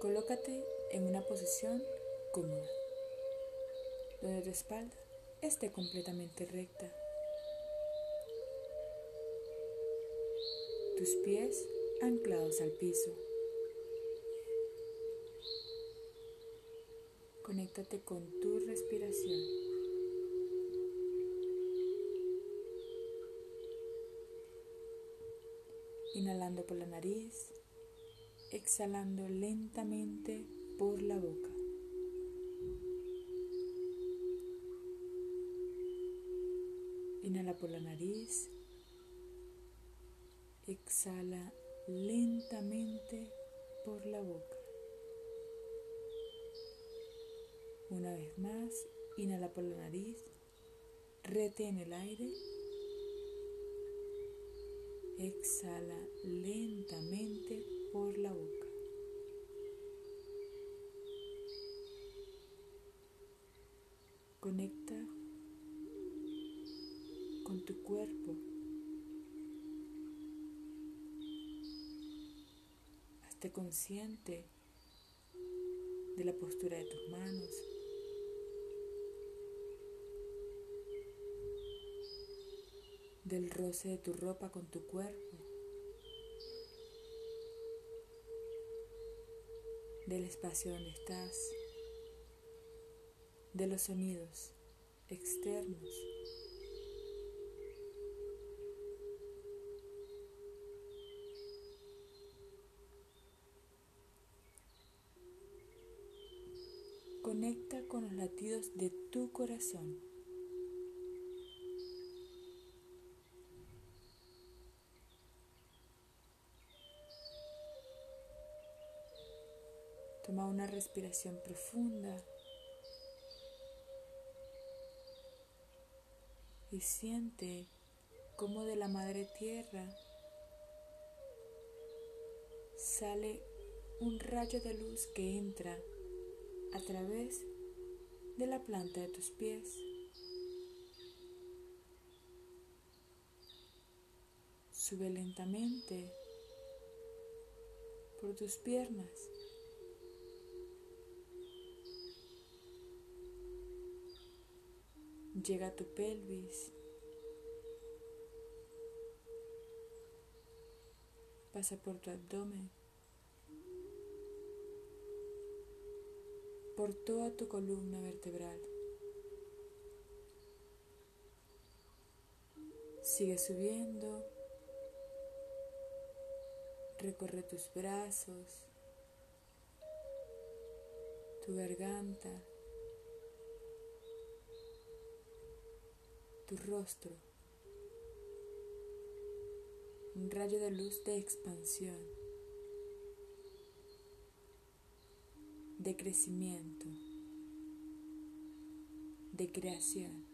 Colócate en una posición cómoda, donde tu espalda esté completamente recta. Tus pies anclados al piso. Conéctate con tu respiración. Inhalando por la nariz exhalando lentamente por la boca. Inhala por la nariz, exhala lentamente por la boca. Una vez más, inhala por la nariz, retén el aire, exhala lentamente por la boca. Conecta con tu cuerpo. Hazte consciente de la postura de tus manos. Del roce de tu ropa con tu cuerpo. del espacio donde estás, de los sonidos externos. Conecta con los latidos de tu corazón. Toma una respiración profunda y siente cómo de la madre tierra sale un rayo de luz que entra a través de la planta de tus pies. Sube lentamente por tus piernas Llega a tu pelvis. Pasa por tu abdomen. Por toda tu columna vertebral. Sigue subiendo. Recorre tus brazos, tu garganta, tu rostro, un rayo de luz de expansión, de crecimiento, de creación.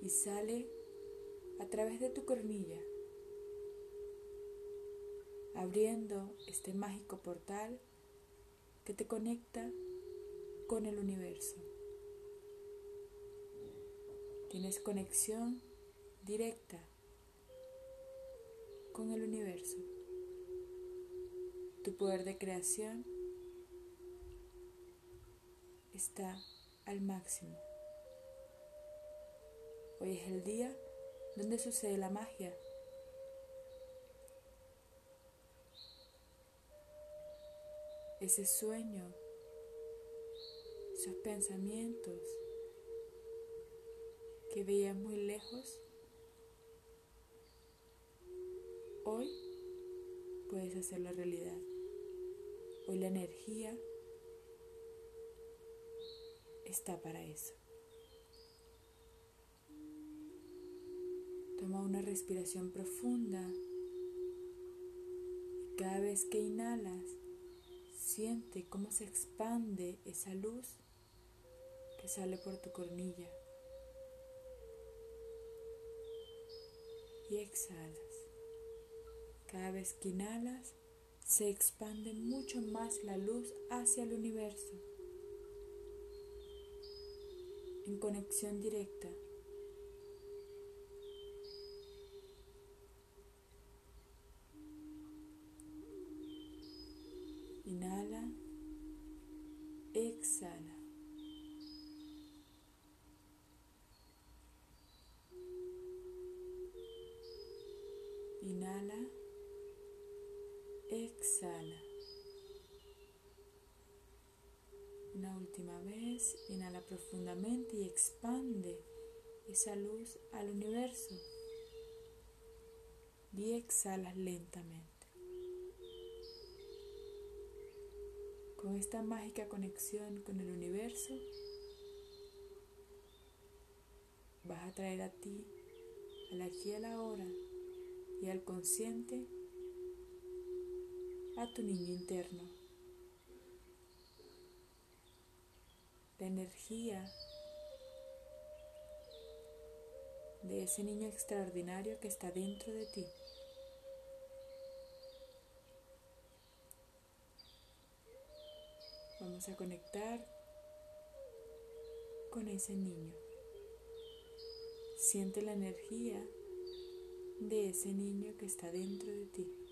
Y sale a través de tu cornilla, abriendo este mágico portal que te conecta con el universo. Tienes conexión directa con el universo. Tu poder de creación está al máximo. Hoy es el día donde sucede la magia. Ese sueño esos pensamientos que veías muy lejos, hoy puedes hacerlo realidad. Hoy la energía está para eso. Toma una respiración profunda y cada vez que inhalas, siente cómo se expande esa luz sale por tu cornilla. Y exhalas. Cada vez que inhalas, se expande mucho más la luz hacia el universo, en conexión directa. Inhala, exhala. Inhala, exhala. Una última vez, inhala profundamente y expande esa luz al universo. Y exhala lentamente. Con esta mágica conexión con el universo, vas a traer a ti, al aquí y a la hora, y al consciente a tu niño interno. La energía de ese niño extraordinario que está dentro de ti. Vamos a conectar con ese niño. Siente la energía de ese niño que está dentro de ti.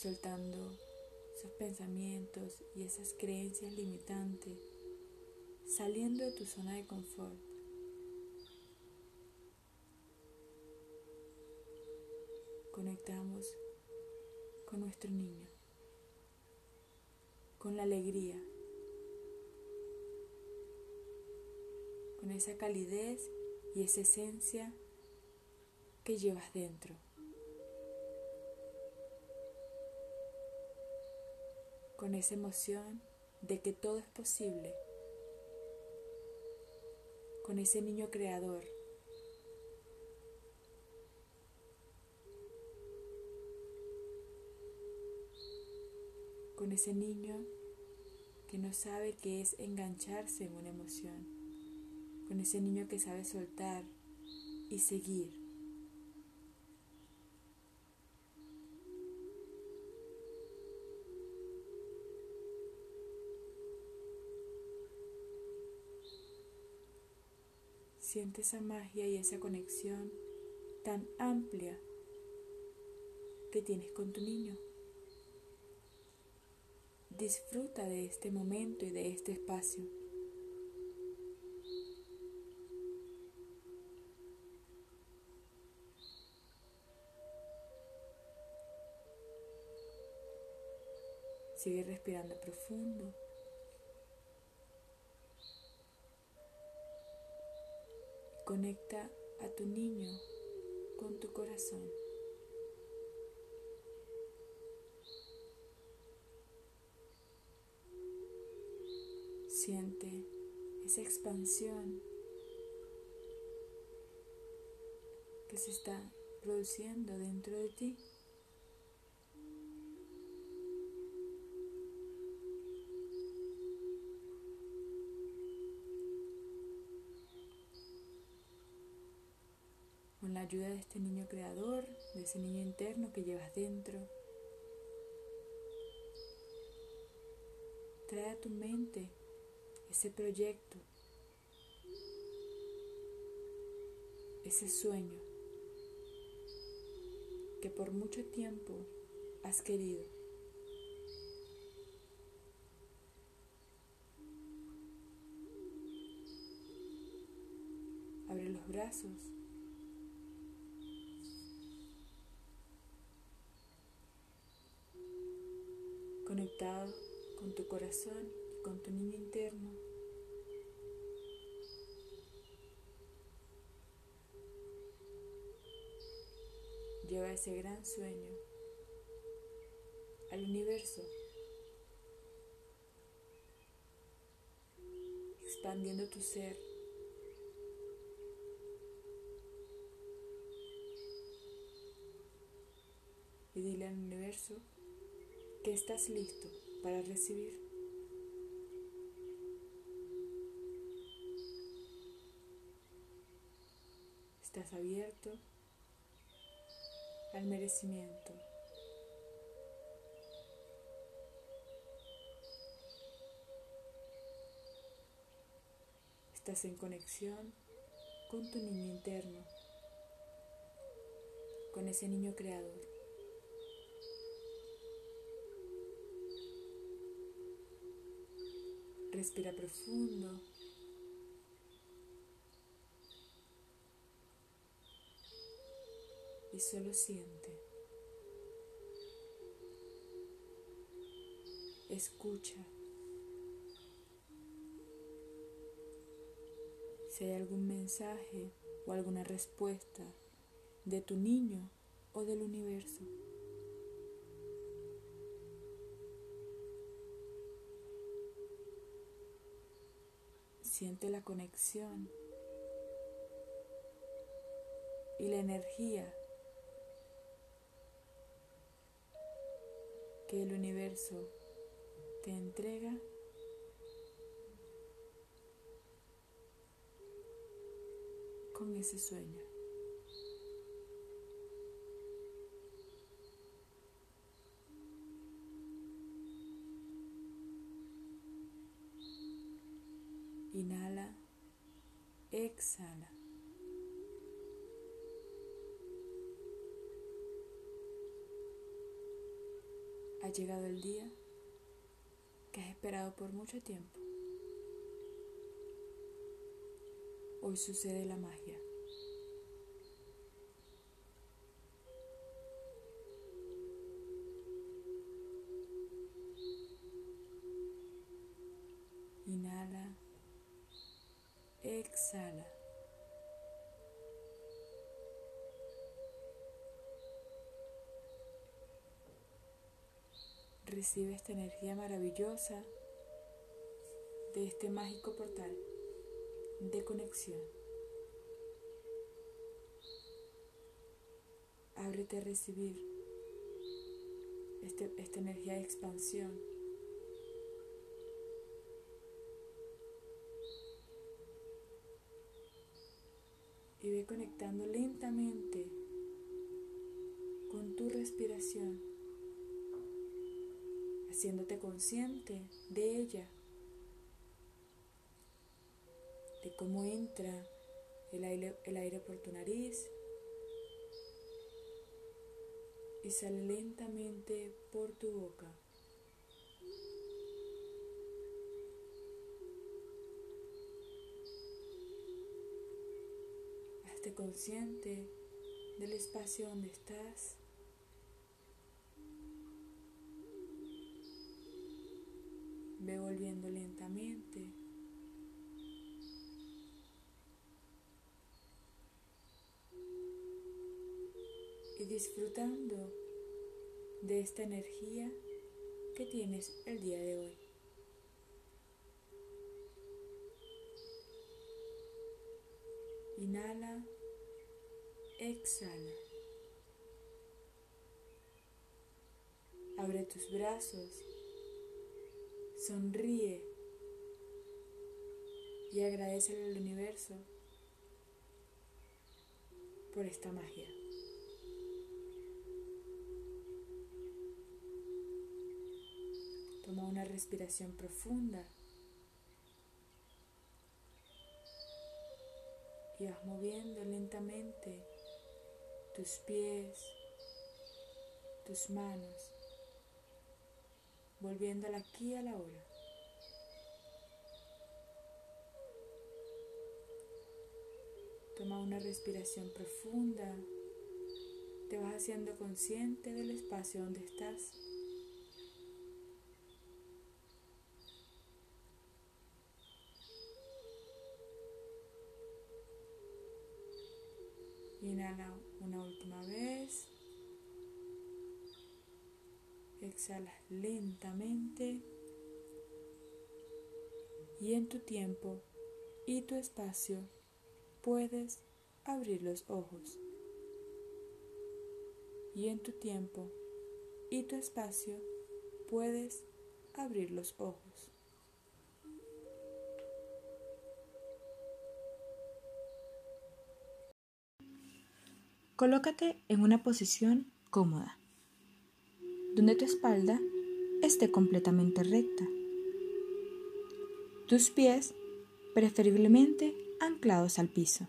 Soltando esos pensamientos y esas creencias limitantes, saliendo de tu zona de confort. Conectamos con nuestro niño, con la alegría con esa calidez y esa esencia que llevas dentro. Con esa emoción de que todo es posible. Con ese niño creador. Con ese niño que no sabe qué es engancharse en una emoción con ese niño que sabe soltar y seguir. Siente esa magia y esa conexión tan amplia que tienes con tu niño. Disfruta de este momento y de este espacio. Sigue respirando profundo. Conecta a tu niño con tu corazón. Siente esa expansión que se está produciendo dentro de ti. Ayuda de este niño creador, de ese niño interno que llevas dentro. Trae a tu mente ese proyecto, ese sueño que por mucho tiempo has querido. Abre los brazos con tu corazón y con tu niño interno. Lleva ese gran sueño al universo, expandiendo tu ser. Y dile al universo estás listo para recibir. estás abierto al merecimiento. Estás en conexión con tu niño interno, con ese niño creador. Respira profundo. Y solo siente. Escucha. Si hay algún mensaje o alguna respuesta de tu niño o del universo. La conexión y la energía que el universo te entrega con ese sueño. Inhala, exhala. Ha llegado el día que has esperado por mucho tiempo. Hoy sucede la magia. Recibe esta energía maravillosa de este mágico portal de conexión. Ábrete a recibir este, esta energía de expansión. Y ve conectando lentamente con tu respiración, haciéndote consciente de ella de cómo entra el aire, el aire por tu nariz y sale lentamente por tu boca. Hazte consciente del espacio donde estás. Ve volviendo lentamente. y disfrutando de esta energía que tienes el día de hoy. Inhala, exhala. Abre tus brazos, sonríe y agradece al universo por esta magia. Toma una respiración profunda y vas moviendo lentamente tus pies, tus manos, volviéndola aquí a la hora. Toma una respiración profunda, te vas haciendo consciente del espacio donde estás. Inhala una última vez. Exhala lentamente. Y en tu tiempo y tu espacio puedes abrir los ojos. Y en tu tiempo y tu espacio puedes abrir los ojos. Colócate en una posición cómoda, donde tu espalda esté completamente recta. Tus pies preferiblemente anclados al piso.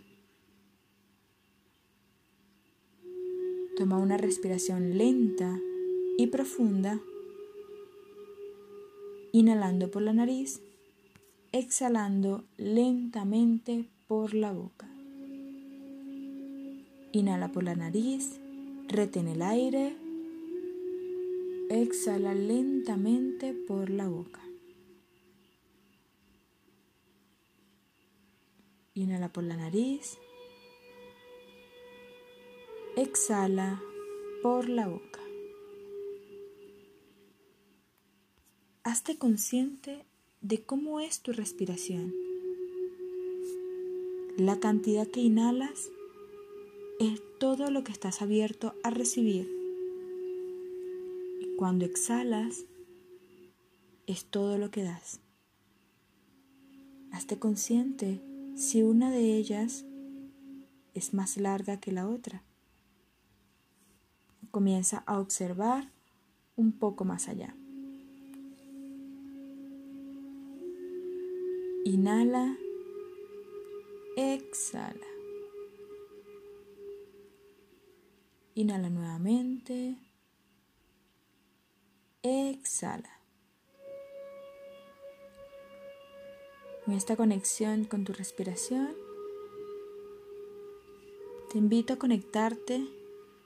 Toma una respiración lenta y profunda, inhalando por la nariz, exhalando lentamente por la boca. Inhala por la nariz, retén el aire, exhala lentamente por la boca. Inhala por la nariz, exhala por la boca. Hazte consciente de cómo es tu respiración. La cantidad que inhalas es todo lo que estás abierto a recibir. Cuando exhalas, es todo lo que das. Hazte consciente si una de ellas es más larga que la otra. Comienza a observar un poco más allá. Inhala, exhala. Inhala nuevamente. Exhala. En esta conexión con tu respiración, te invito a conectarte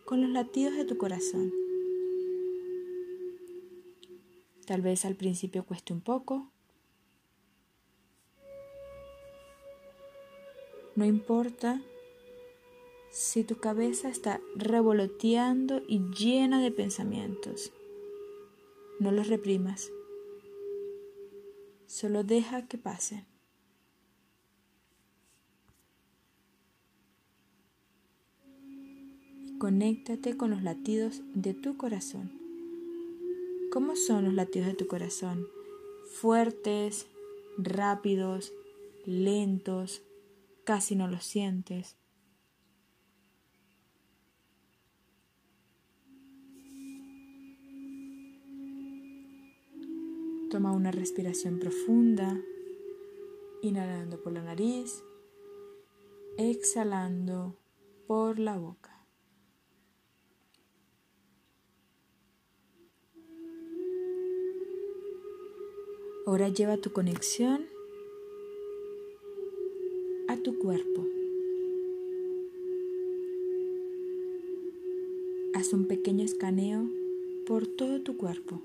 con los latidos de tu corazón. Tal vez al principio cueste un poco. No importa si tu cabeza está revoloteando y llena de pensamientos. No los reprimas. Solo deja que pasen. conéctate con los latidos de tu corazón. ¿Cómo son los latidos de tu corazón? Fuertes, rápidos, lentos, casi no los sientes. Toma una respiración profunda, inhalando por la nariz, exhalando por la boca. Ahora lleva tu conexión a tu cuerpo. Haz un pequeño escaneo por todo tu cuerpo.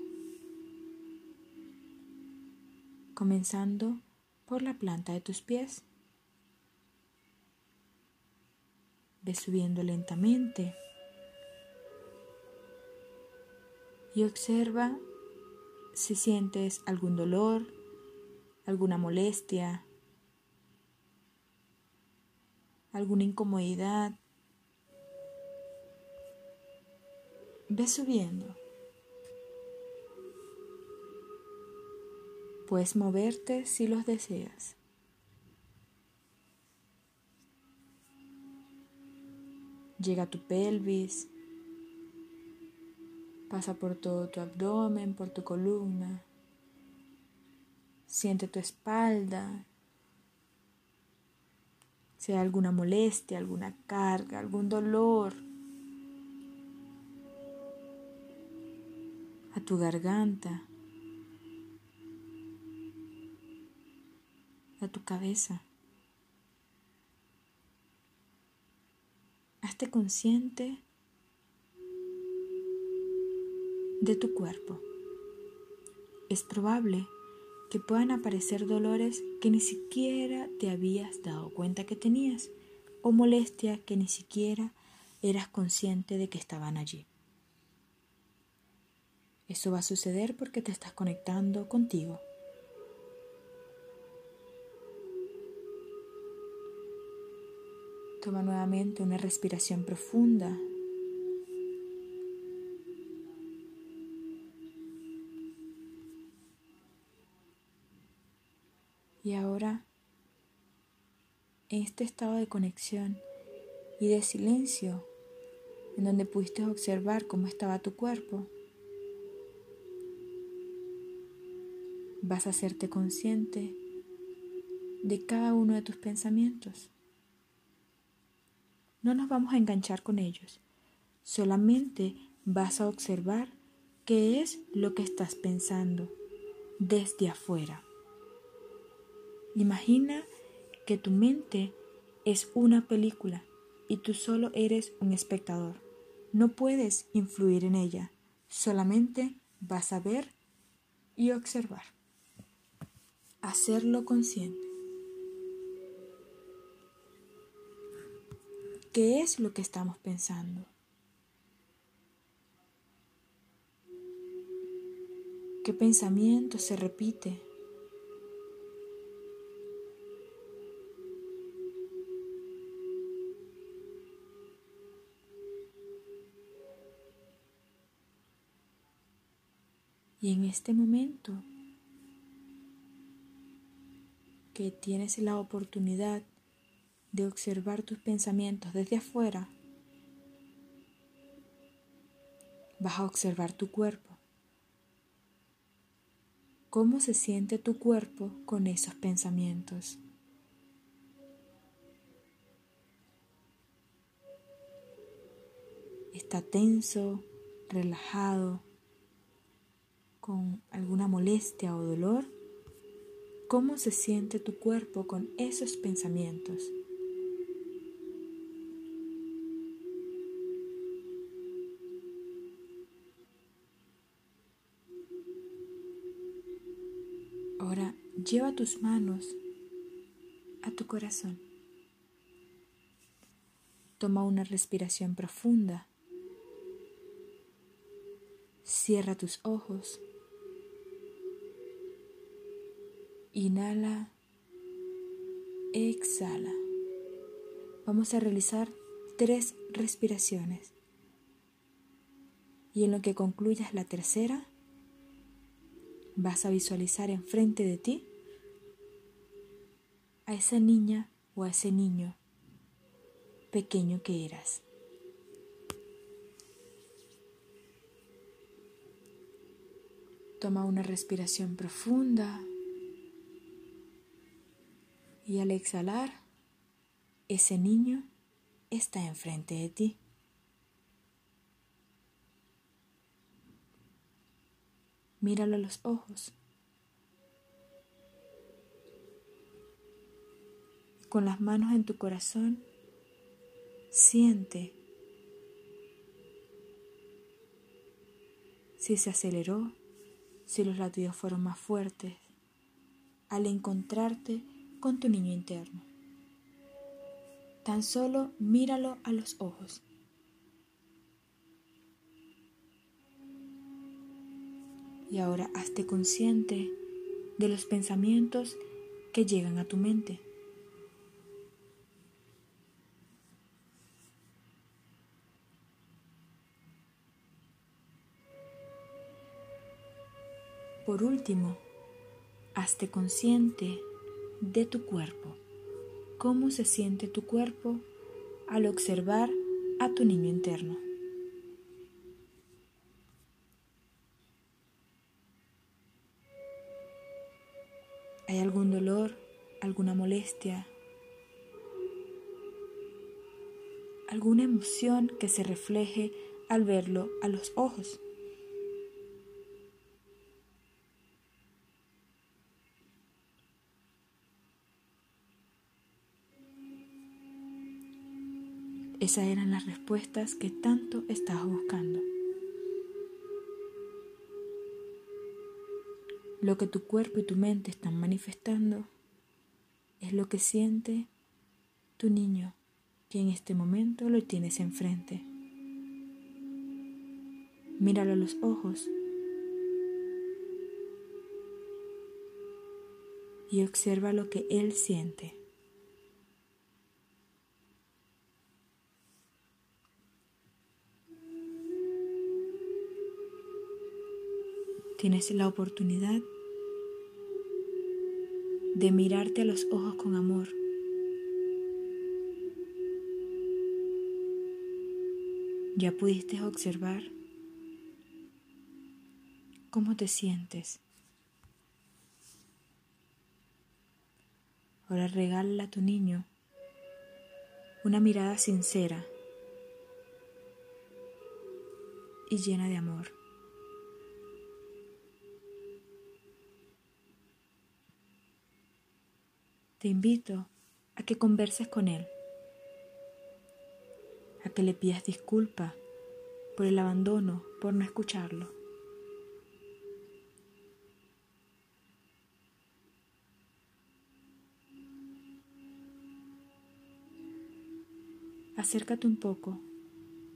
Comenzando por la planta de tus pies. Ve subiendo lentamente y observa si sientes algún dolor, alguna molestia, alguna incomodidad. Ve subiendo. Puedes moverte si los deseas. Llega a tu pelvis, pasa por todo tu abdomen, por tu columna. Siente tu espalda. Si hay alguna molestia, alguna carga, algún dolor. A tu garganta. A tu cabeza. Hazte consciente de tu cuerpo. Es probable que puedan aparecer dolores que ni siquiera te habías dado cuenta que tenías o molestias que ni siquiera eras consciente de que estaban allí. Eso va a suceder porque te estás conectando contigo. Toma nuevamente una respiración profunda. Y ahora, en este estado de conexión y de silencio en donde pudiste observar cómo estaba tu cuerpo. Vas a hacerte consciente de cada uno de tus pensamientos. No nos vamos a enganchar con ellos, solamente vas a observar qué es lo que estás pensando desde afuera. Imagina que tu mente es una película y tú solo eres un espectador. No puedes influir en ella, solamente vas a ver y observar. Hacerlo consciente. ¿Qué es lo que estamos pensando? ¿Qué pensamiento se repite? Y en este momento que tienes la oportunidad de observar tus pensamientos desde afuera, vas a observar tu cuerpo. ¿Cómo se siente tu cuerpo con esos pensamientos? ¿Está tenso, relajado? con alguna molestia o dolor, ¿cómo se siente tu cuerpo con esos pensamientos? Lleva tus manos a tu corazón. Toma una respiración profunda. Cierra tus ojos Inhala, exhala. Vamos a realizar tres respiraciones. Y en lo que concluyas la tercera, vas a visualizar enfrente de ti a esa niña o a ese niño pequeño que eras. Toma una respiración profunda. Y al exhalar, ese niño está enfrente de ti. Míralo a los ojos. Con las manos en tu corazón, siente si se aceleró, si los latidos fueron más fuertes. Al encontrarte con tu niño interno. Tan solo míralo a los ojos. Y ahora hazte consciente de los pensamientos que llegan a tu mente. Por último, hazte consciente de tu cuerpo. ¿Cómo se siente tu cuerpo al observar a tu niño interno? ¿Hay algún dolor, alguna molestia, alguna emoción que se refleje al verlo a los ojos? Esas eran las respuestas que tanto estabas buscando. Lo que tu cuerpo y tu mente están manifestando es lo que siente tu niño que en este momento lo tienes enfrente. Míralo a los ojos y observa lo que él siente. Tienes la oportunidad de mirarte a los ojos con amor. ¿Ya pudiste observar cómo te sientes? Ahora regala a tu niño una mirada sincera y llena de amor. Te invito a que converses con él, a que le pidas disculpa por el abandono, por no escucharlo. Acércate un poco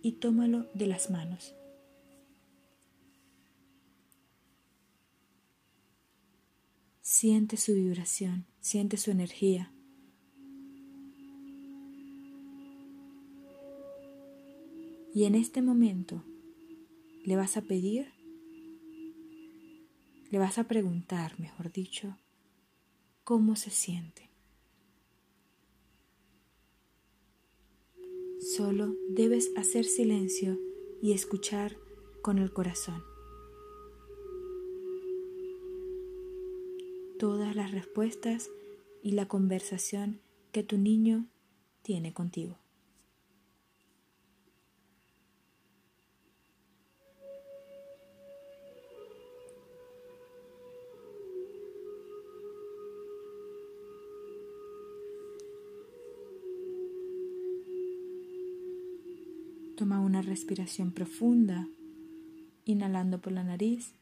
y tómalo de las manos. Siente su vibración, siente su energía. Y en este momento le vas a pedir, le vas a preguntar, mejor dicho, cómo se siente. Solo debes hacer silencio y escuchar con el corazón. Todas las respuestas y la conversación que tu niño tiene contigo. Toma una respiración profunda, inhalando por la nariz,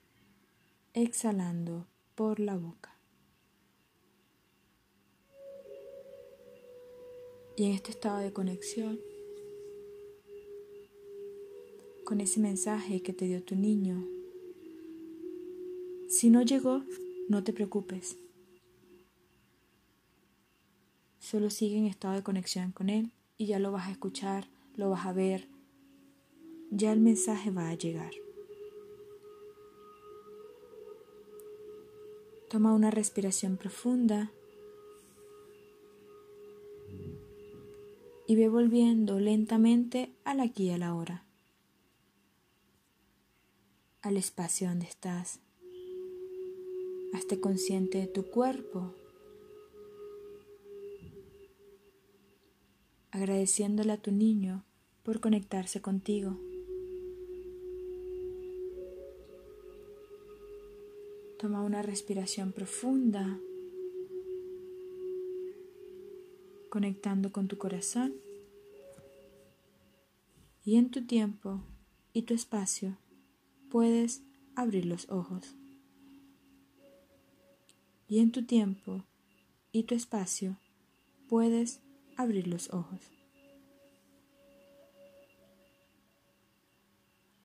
exhalando por la boca. Y en este estado de conexión con ese mensaje que te dio tu niño. Si no llegó, no te preocupes. Solo sigue en estado de conexión con él y ya lo vas a escuchar, lo vas a ver. Ya el mensaje va a llegar. Toma una respiración profunda y ve volviendo lentamente al aquí y a la hora, al espacio donde estás. Hazte consciente de tu cuerpo, agradeciéndole a tu niño por conectarse contigo. Toma una respiración profunda conectando con tu corazón y en tu tiempo y tu espacio puedes abrir los ojos. Y en tu tiempo y tu espacio puedes abrir los ojos.